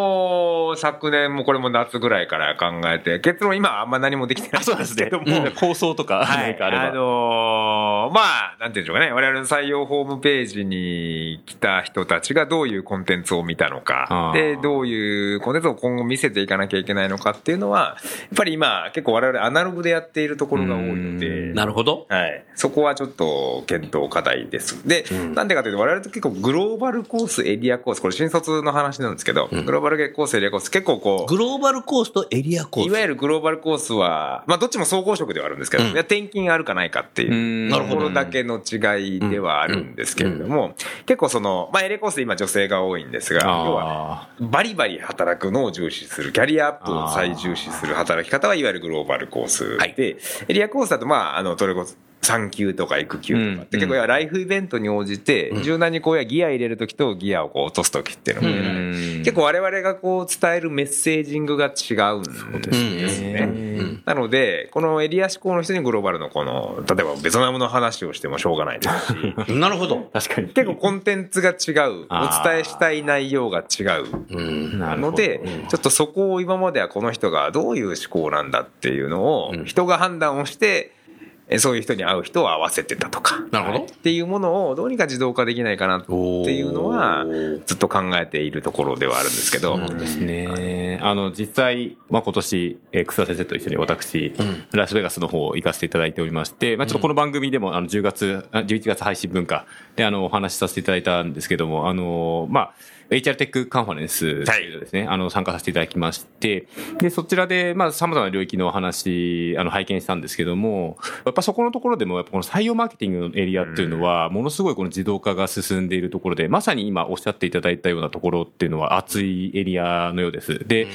Speaker 5: ー昨年もこれも夏ぐらいから考えて、結論今はあんま何もできてないん
Speaker 6: そうですね
Speaker 5: ですけども。。
Speaker 6: 構想とか、
Speaker 5: はい。
Speaker 6: 何かあれば。
Speaker 5: あのーまあ、なんていうんでしょうかね。我々の採用ホームページに来た人たちがどういうコンテンツを見たの
Speaker 6: あ
Speaker 5: か
Speaker 6: ー、
Speaker 5: で、どういうコンテンツを今後見せていかなきゃいけないのかっていうのは、やっぱり今、結構我々アナログでやっているところが多いので、
Speaker 3: なるほど。
Speaker 5: はい。そこはちょっと検討課題です。で、なんでかというと、我々と結構グローバルコース、エリアコース、これ新卒の話なんですけど、グローバルコース、エリアコース、結構こう、
Speaker 3: グローバルコースとエリアコース。
Speaker 5: いわゆるグローバルコースは、まあどっちも総合職ではあるんですけど、
Speaker 3: うん。
Speaker 5: いや転勤あるかないかっていう
Speaker 6: うん。
Speaker 5: ところだけの違いではあるんですけれども、結構その、まあエレコースで今女性が多いんですが、要は、
Speaker 6: あ
Speaker 5: バリバリ働くのを重視する、キャリアアップを最重視する働き方はいわゆるグローバルコースで、
Speaker 3: はい。
Speaker 5: エリアコースだと、まあ、あの、トレコ産休とか育休とか。って
Speaker 6: うん。
Speaker 5: 結構ライフイベントに応じて柔軟にこうやギア入れる時とギアをこう落とす時っていうのも結構我々がこう伝えるメッセージングが違うんですね。なので、このエリア思考の人にグローバルのこの、例えばベトナムの話をしてもしょうがないですし、
Speaker 3: なるほど。
Speaker 6: 確かに。
Speaker 5: 結構コンテンツが違う、お伝えしたい内容が違う。ので、ちょっとそこを今まではこの人がどういう思考なんだっていうのを、人が判断をして、えそういう人に会う人を合わせてたとか。
Speaker 3: なるほど。
Speaker 5: っていうものをどうにか自動化できないかなっていうのは、ずっと考えているところではあるんですけど。
Speaker 6: そうですね。あの、実際、まあ、今年、えー、草田先生と一緒に私、ラスベガスの方行かせていただいておりまして、まあ、ちょっとこの番組でも、あの、10月、あ11月配信分かで、あの、お話しさせていただいたんですけども、あの、まあ、HR テックカンファレンスですね、あの、参加させていただきまして、で、そちらで、まあ、様々な領域のお話、あの、拝見したんですけども、やっぱそこのところでも、やっぱこの採用マーケティングのエリアっていうのは、ものすごいこの自動化が進んでいるところで、まさに今おっしゃっていただいたようなところっていうのは熱いエリアのようです。で、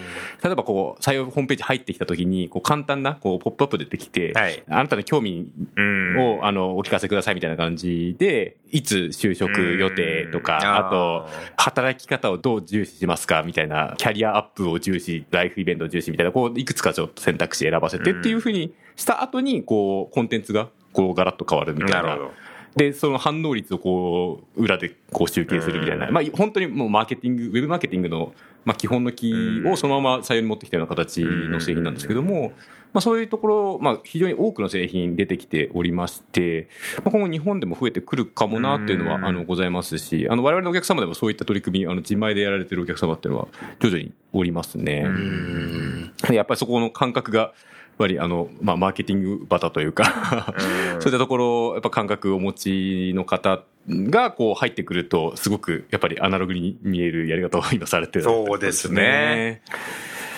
Speaker 6: 例えばこう、採用ホームページ入ってきたときに、こう、簡単な、こう、ポップアップ出てきて、
Speaker 5: はい。
Speaker 6: あなたの興味
Speaker 5: うん。
Speaker 6: を、あの、お聞かせくださいみたいな感じで、いつ就職予定とか、
Speaker 5: うん
Speaker 6: あと、働き方をどう重視しますかみたいな、キャリアアップを重視、ライフイベントを重視みたいな、こう、いくつかちょっと選択肢選ばせてっていうふうにした後に、こう、コンテンツが、こう、ガラッと変わるみたいな。で、その反応率をこう、裏でこう集計するみたいな。まあ、本当にもうマーケティング、ウェブマーケティングの、まあ、基本のキーをそのまま採用に持ってきたような形の製品なんですけども、まあ、そういうところ、まあ、非常に多くの製品出てきておりまして、まあ、今後日本でも増えてくるかもなっていうのは、あの、ございますし、あの、我々のお客様でもそういった取り組み、あの、自前でやられてるお客様っていうのは、徐々におりますね。やっぱりそこの感覚が、やっぱりあの、まあ、マーケティングバタというか、そういったところ、やっぱ感覚をお持ちの方が、こう入ってくると、すごくやっぱりアナログに見えるやり方を今されてる。
Speaker 5: そうですね。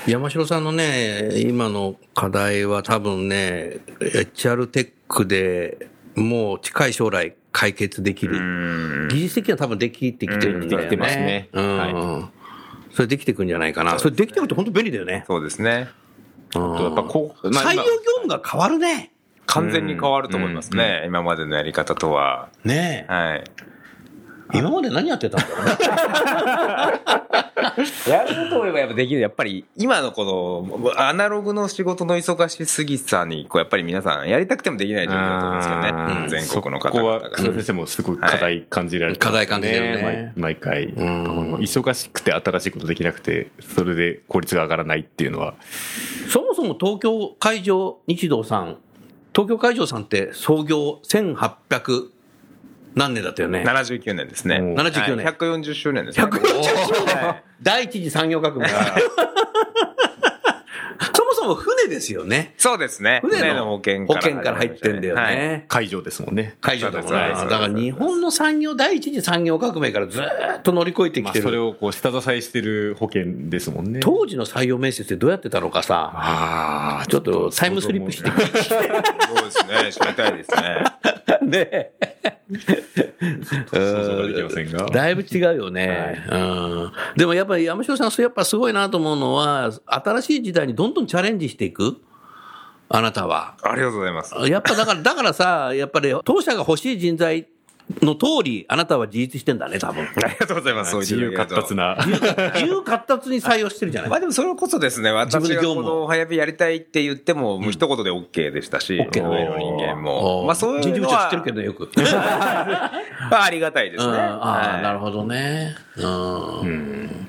Speaker 3: 山城さんのね、今の課題は多分ね、HR テックでもう近い将来解決できる。技術的には多分できてきてるんだよね。
Speaker 6: できてますね
Speaker 3: うん。
Speaker 6: は
Speaker 3: それできてくんじゃないかな。それできてくると本当便利だよね。
Speaker 5: そうですね。
Speaker 3: うん
Speaker 6: やっぱこう、まあ今
Speaker 3: 採用業務が変わるね。
Speaker 5: 完全に変わると思いますね。今までのやり方とは。
Speaker 3: ねえ。
Speaker 5: はい。
Speaker 3: 今まで何やってたんだろうね。
Speaker 5: やると思えばやっぱできる。やっぱり今のこのアナログの仕事の忙しすぎさに、こうやっぱり皆さんやりたくてもできない状況だと思うんですよね。うん全国の方
Speaker 6: そこは、
Speaker 5: 々が。
Speaker 6: 草先生もすごい課題感じられてます
Speaker 3: 課題感じてるね
Speaker 6: 毎毎回。
Speaker 3: ん
Speaker 6: 忙しくて新しいことできなくて、それで効率が上がらないっていうのは、
Speaker 3: そもそも東京海上日動さん、東京海上さんって創業1800何年だったよね
Speaker 5: ？79年ですね。
Speaker 6: おー
Speaker 3: 79年
Speaker 5: はい140周年ですね。
Speaker 3: 140周年
Speaker 5: はい
Speaker 3: 第一次産業革命。そもそも船ですよね。
Speaker 5: そうですね。
Speaker 3: 船の
Speaker 5: 保険
Speaker 3: 保険から入ってんだよ
Speaker 5: はい
Speaker 3: ね。
Speaker 6: 会場ですもんね。
Speaker 3: 海上だもんね。
Speaker 5: そうですそうです
Speaker 3: だから日本の産業、第一次産業革命からずーっと乗り越えて
Speaker 6: まあ、
Speaker 3: きてる。
Speaker 6: それをこう、下支えしてる保険ですもんね。
Speaker 3: 当時の採用面接ってどうやってたのかさ、
Speaker 6: ああ、
Speaker 3: ちょっとタイムスリップして
Speaker 5: そうですね。知りたいですね。
Speaker 3: ね。
Speaker 6: 想像ができませんが。
Speaker 3: だいぶ違うよね。うん。でもやっぱり山城さん、やっぱすごいなと思うのは、新しい時代にどんどんチャレンジしていく？あなたは。
Speaker 5: ありがとうございます。
Speaker 3: やっぱだから、だからさ、やっぱり当社が欲しい人材の通り、あなたは自立してんだね、多分。
Speaker 5: ありがとうございます。そう
Speaker 6: 自由活発
Speaker 5: な。
Speaker 6: な。
Speaker 3: 自由活発に採用してるじゃない
Speaker 5: まあでもそれこそですね、私がこの早火やりたいって言っても、もう一言で OK でしたし、
Speaker 3: OK なの
Speaker 5: 上の人間も。まあそういうのは、
Speaker 3: ってるけどね、よく。
Speaker 5: まあありがたいですね。
Speaker 3: うん、ああ、なる
Speaker 5: ほ
Speaker 3: ほどね。うん。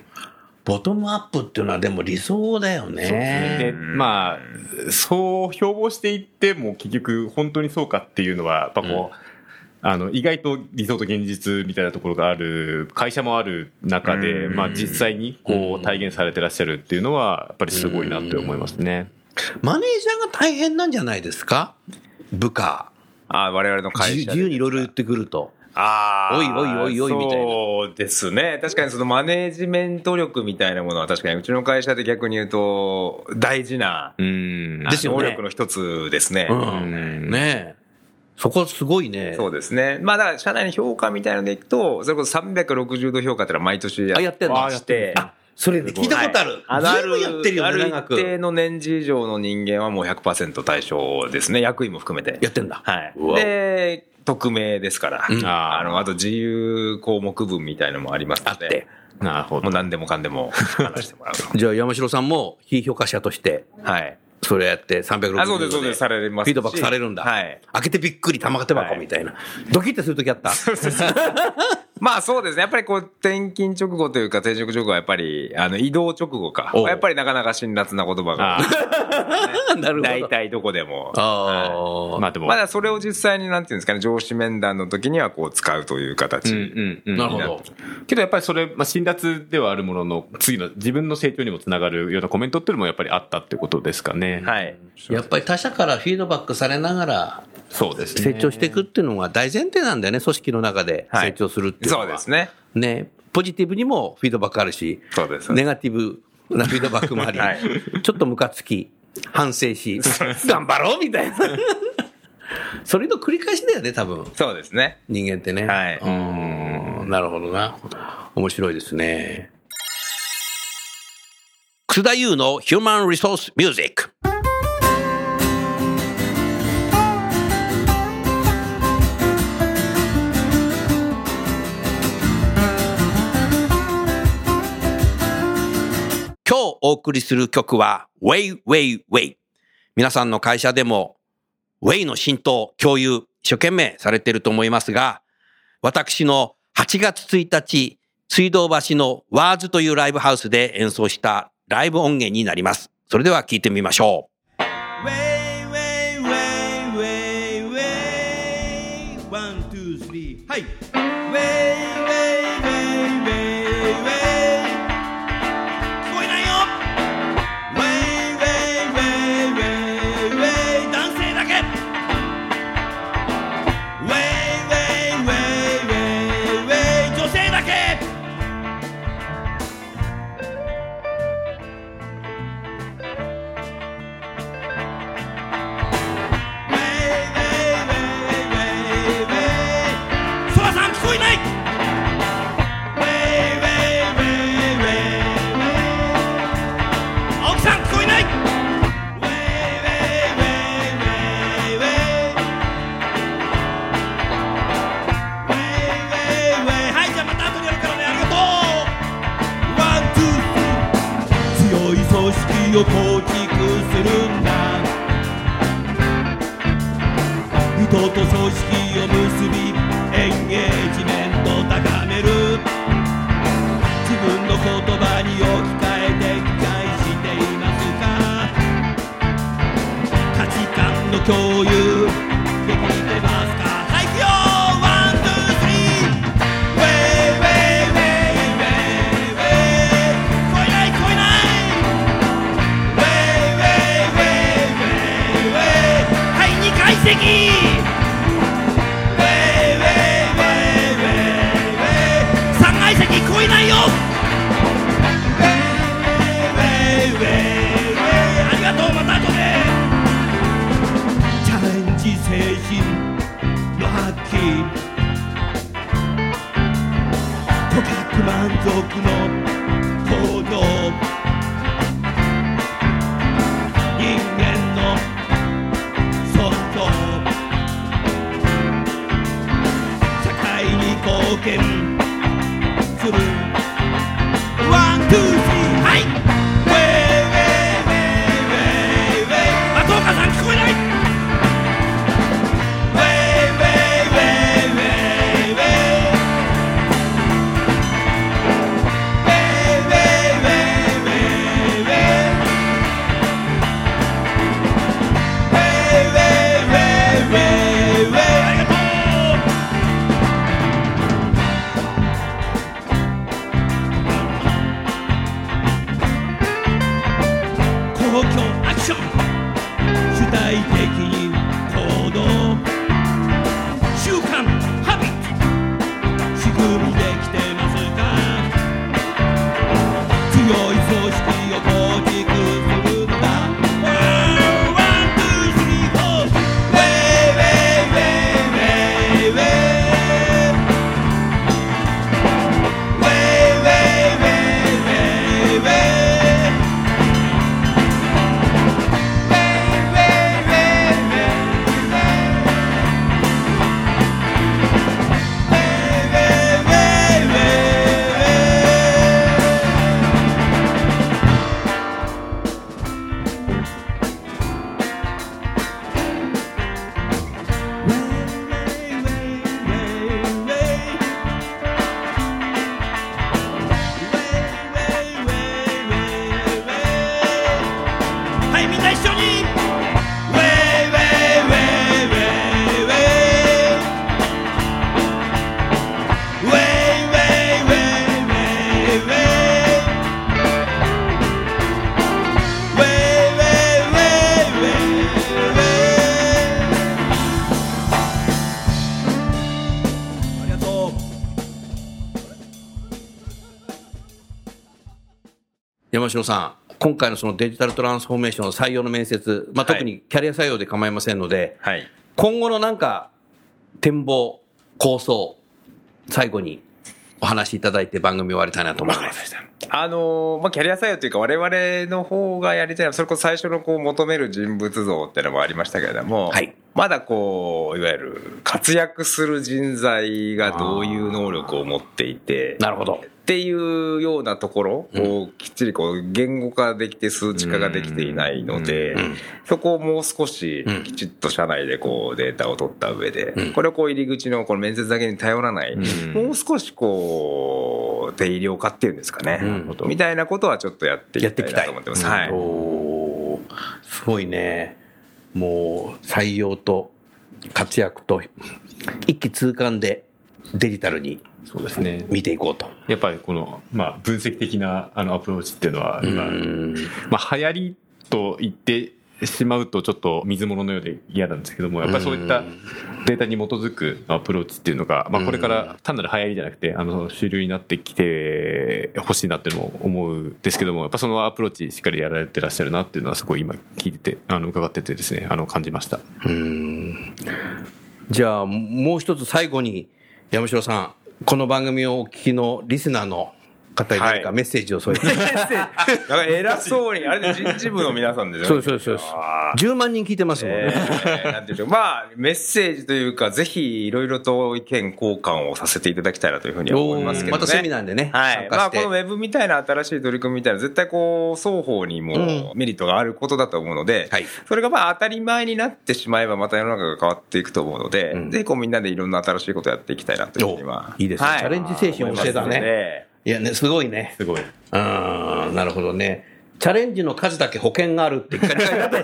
Speaker 3: ボトムアップっていうのはでも理想だよね。
Speaker 6: で、まあ、そう標榜していっても結局本当にそうかっていうのは、やっぱこう、あの、意外と理想と現実みたいなところがある、会社もある中で、まあ実際にこう体現されてらっしゃるっていうのは、やっぱりすごいなって思いますね。
Speaker 3: マネージャーが大変なんじゃないですか？部下。
Speaker 5: あ我々の会社で。
Speaker 3: 自自由にいろいろ言ってくると。
Speaker 5: ああ。
Speaker 3: おいおいおいおいみたいな
Speaker 5: そうですね。確かにそのマネージメント力みたいなものは確かにうちの会社で逆に言うと大事な能力の一つですね。
Speaker 3: うん。ねえ。そこすごいね。
Speaker 5: そうですね。まあだから社内の評価みたいなのでいくと、それこそ360度評価ってのは毎年
Speaker 3: やって
Speaker 5: まして。
Speaker 3: あそれ、ね、聞いたことある。
Speaker 5: あ
Speaker 3: る、やってるよね、長く。
Speaker 5: 一定の年次以上の人間はもう100%対象ですね。役員も含めて。
Speaker 3: やってんだ。
Speaker 5: はい。で、匿名ですから、
Speaker 3: うん、
Speaker 5: あの、あと自由項目分みたいのもありますので。
Speaker 6: なるほど。
Speaker 5: もう何でもかんでも話してもらう。
Speaker 3: じゃあ山城さんも非評価者として。
Speaker 5: はい。
Speaker 3: それやって360度
Speaker 5: あそうですそうですされますし。
Speaker 3: フィードバックされるんだ、
Speaker 5: はい、
Speaker 3: 開けてびっくり玉手箱みたいな、ドキッてするときあった。
Speaker 5: まあそうですね。やっぱりこう、転勤直後というか、転職直後はやっぱり、あの、移動直後か。やっぱりなかなか辛辣な言葉が。
Speaker 3: なるほど。
Speaker 5: 大体どこでも。
Speaker 3: あ
Speaker 6: まあでも。
Speaker 5: まだそれを実際になんていうんですかね、上司面談の時にはこう使うという形。
Speaker 3: なるほど。
Speaker 6: けどやっぱりそれ、まあ辛辣ではあるものの、次の自分の成長にもつながるようなコメントっていうのもやっぱりあったってことですかね。
Speaker 5: はい。
Speaker 3: やっぱり他者からフィードバックされながら、
Speaker 6: そうですね。
Speaker 3: 成長していくっていうのが大前提なんだよね、組織の中で成長するってていうのは。
Speaker 5: そうですね。
Speaker 3: ね。ポジティブにもフィードバックあるし、
Speaker 5: そうです、ね、
Speaker 3: ネガティブなフィードバックもあり、
Speaker 5: はい、
Speaker 3: ちょっとムカつき、反省し、頑張ろうみたいな。それの繰り返しだよね、多分。
Speaker 5: そうですね。
Speaker 3: 人間ってね。
Speaker 5: はい。
Speaker 3: うん、なるほどな。面白いですね。楠田優のヒューマンリソースミュージック。お送りする曲は、ウェイウェイウェイ。皆さんの会社でも、ウェイの浸透、共有、一生懸命されていると思いますが、私の8月1日、水道橋のワーズというライブハウスで演奏したライブ音源になります。それでは聴いてみましょ
Speaker 2: う。人と組織を結びエンゲージメントを高める。自分の言葉に置き換えて理解してますか価値観の共有ーウェイウェイウェイウェイウェイウェイはい2階席。僕の行動。人間の尊重。社会に貢献。
Speaker 3: 山城さん、今回のそのデジタルトランスフォーメーションの採用の面接、まあ、特にキャリア採用で構いませんので、
Speaker 5: はい。
Speaker 3: 今後のなんか、展望、構想、最後にお話しいただいて番組終わりたいなと思います。
Speaker 5: あのーまあ、キャリア採用というか、我々の方がやりたいのは、それこそ最初のこう求める人物像っていうのもありましたけれども、
Speaker 3: はい
Speaker 5: まだこう、いわゆる活躍する人材がどういう能力を持っていて、
Speaker 3: なるほど。
Speaker 5: っていうようなところをきっちりこう言語化できて数値化ができていないので
Speaker 3: うん、
Speaker 5: そこをもう少し
Speaker 3: うん。
Speaker 5: きちっと社内でこうデータを取った上で
Speaker 3: うん、
Speaker 5: これをこう入り口のこの面接だけに頼らない、
Speaker 6: うん。
Speaker 5: もう少しこう、定量化っていうんですかね。
Speaker 3: うん。
Speaker 5: みたいなことはちょっとやってい
Speaker 3: きた
Speaker 5: いないと思ってます。はい。
Speaker 3: すごいね。もう、採用と活躍と、一気通貫でデジタルに
Speaker 6: そうですね。
Speaker 3: 見ていこうと。
Speaker 6: やっぱりこの、まあ、分析的なあのアプローチっていうのは、今、
Speaker 3: うん
Speaker 6: まあ、流行りと言ってしまうとちょっと水物のようで嫌なんですけども、やっぱりそういったデータに基づくアプローチっていうのが、まあ、これから単なる流行りじゃなくて、あの、主流になってきてほしいなっていうのも思うんですけども、やっぱそのアプローチしっかりやられてらっしゃるなっていうのはすごい今聞いてて、あの、伺っててですね、あの、感じました。
Speaker 3: うんじゃあ、もう一つ最後に、山城さん、この番組をお聞きのリスナーの方に何か？
Speaker 5: はい。
Speaker 3: メッセージを添えて、
Speaker 5: なんか偉そうに、あれで人事部の皆さんですよね。
Speaker 3: そうそうです。
Speaker 5: あー。
Speaker 3: 10万人聞いてますもんね。
Speaker 5: えーなんていう。まあ、メッセージというか、ぜひいろいろと意見交換をさせていただきたいなというふうには思いますけどね。
Speaker 3: またセミナーでね
Speaker 5: はい。まあ、このウェブみたいな新しい取り組みみたいな、絶対こう、双方にも
Speaker 3: うん
Speaker 5: メリットがあることだと思うので、
Speaker 3: はい。
Speaker 5: それがまあ当たり前になってしまえば、また世の中が変わっていくと思うので、
Speaker 3: うん。
Speaker 5: ぜひこうみんなでいろんな新しいことをやっていきたいなというふうには。
Speaker 3: おいいですね。チャレンジ精神旺盛だね。
Speaker 5: 思い
Speaker 3: やね、すごいね。
Speaker 6: すごい。
Speaker 3: うん、なるほどね。チャレンジの数だけ保険があるってあ
Speaker 5: りがとう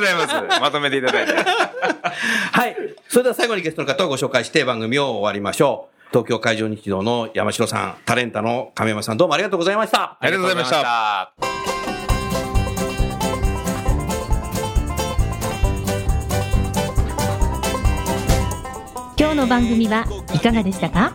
Speaker 5: ございます。まとめていただいて。
Speaker 3: はい。それでは最後にゲストの方をご紹介して番組を終わりましょう。東京海上日動の山城さん、タレンタの亀山さん、どうもありがとうございました。
Speaker 5: ありがとうございました。
Speaker 1: 今日の番組はいかがでしたか？